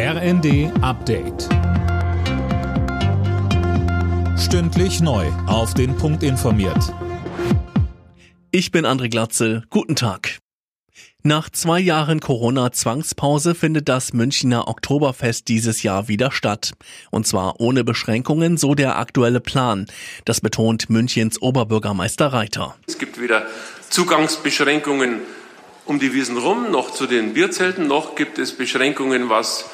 RND Update. Stündlich neu. Auf den Punkt informiert. Ich bin André Glatzel. Guten Tag. Nach zwei Jahren Corona-Zwangspause findet das Münchner Oktoberfest dieses Jahr wieder statt. Und zwar ohne Beschränkungen, so der aktuelle Plan. Das betont Münchens Oberbürgermeister Reiter. Es gibt weder Zugangsbeschränkungen um die Wiesen rum, noch zu den Bierzelten, noch gibt es Beschränkungen, was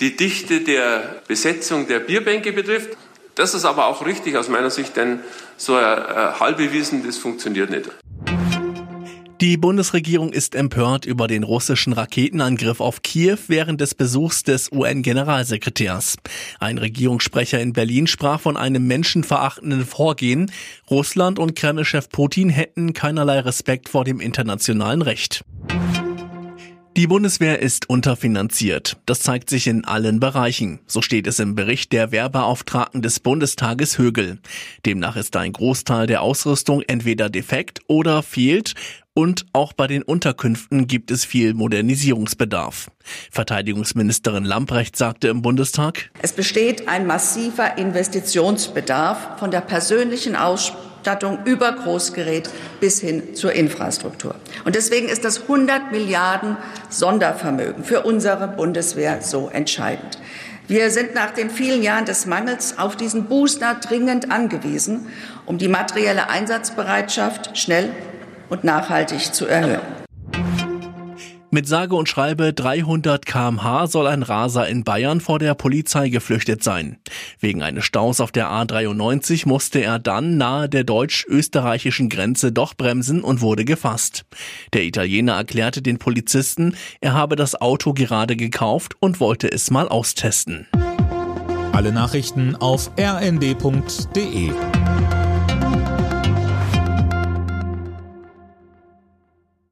die Dichte der Besetzung der Bierbänke betrifft. Das ist aber auch richtig aus meiner Sicht, denn so ein halbe Wiesen, das funktioniert nicht. Die Bundesregierung ist empört über den russischen Raketenangriff auf Kiew während des Besuchs des UN-Generalsekretärs. Ein Regierungssprecher in Berlin sprach von einem menschenverachtenden Vorgehen. Russland und Kremlchef Putin hätten keinerlei Respekt vor dem internationalen Recht. Die Bundeswehr ist unterfinanziert. Das zeigt sich in allen Bereichen. So steht es im Bericht der Wehrbeauftragten des Bundestages Högel. Demnach ist ein Großteil der Ausrüstung entweder defekt oder fehlt und auch bei den Unterkünften gibt es viel Modernisierungsbedarf. Verteidigungsministerin Lamprecht sagte im Bundestag, Es besteht ein massiver Investitionsbedarf von der persönlichen Ausstattung über Großgerät bis hin zur Infrastruktur. Und deswegen ist das 100 Milliarden Sondervermögen für unsere Bundeswehr so entscheidend. Wir sind nach den vielen Jahren des Mangels auf diesen Booster dringend angewiesen, um die materielle Einsatzbereitschaft schnell und nachhaltig zu erhöhen. Mit sage und schreibe 300 kmh soll ein Raser in Bayern vor der Polizei geflüchtet sein. Wegen eines Staus auf der A93 musste er dann nahe der deutsch-österreichischen Grenze doch bremsen und wurde gefasst. Der Italiener erklärte den Polizisten, er habe das Auto gerade gekauft und wollte es mal austesten. Alle Nachrichten auf rnd.de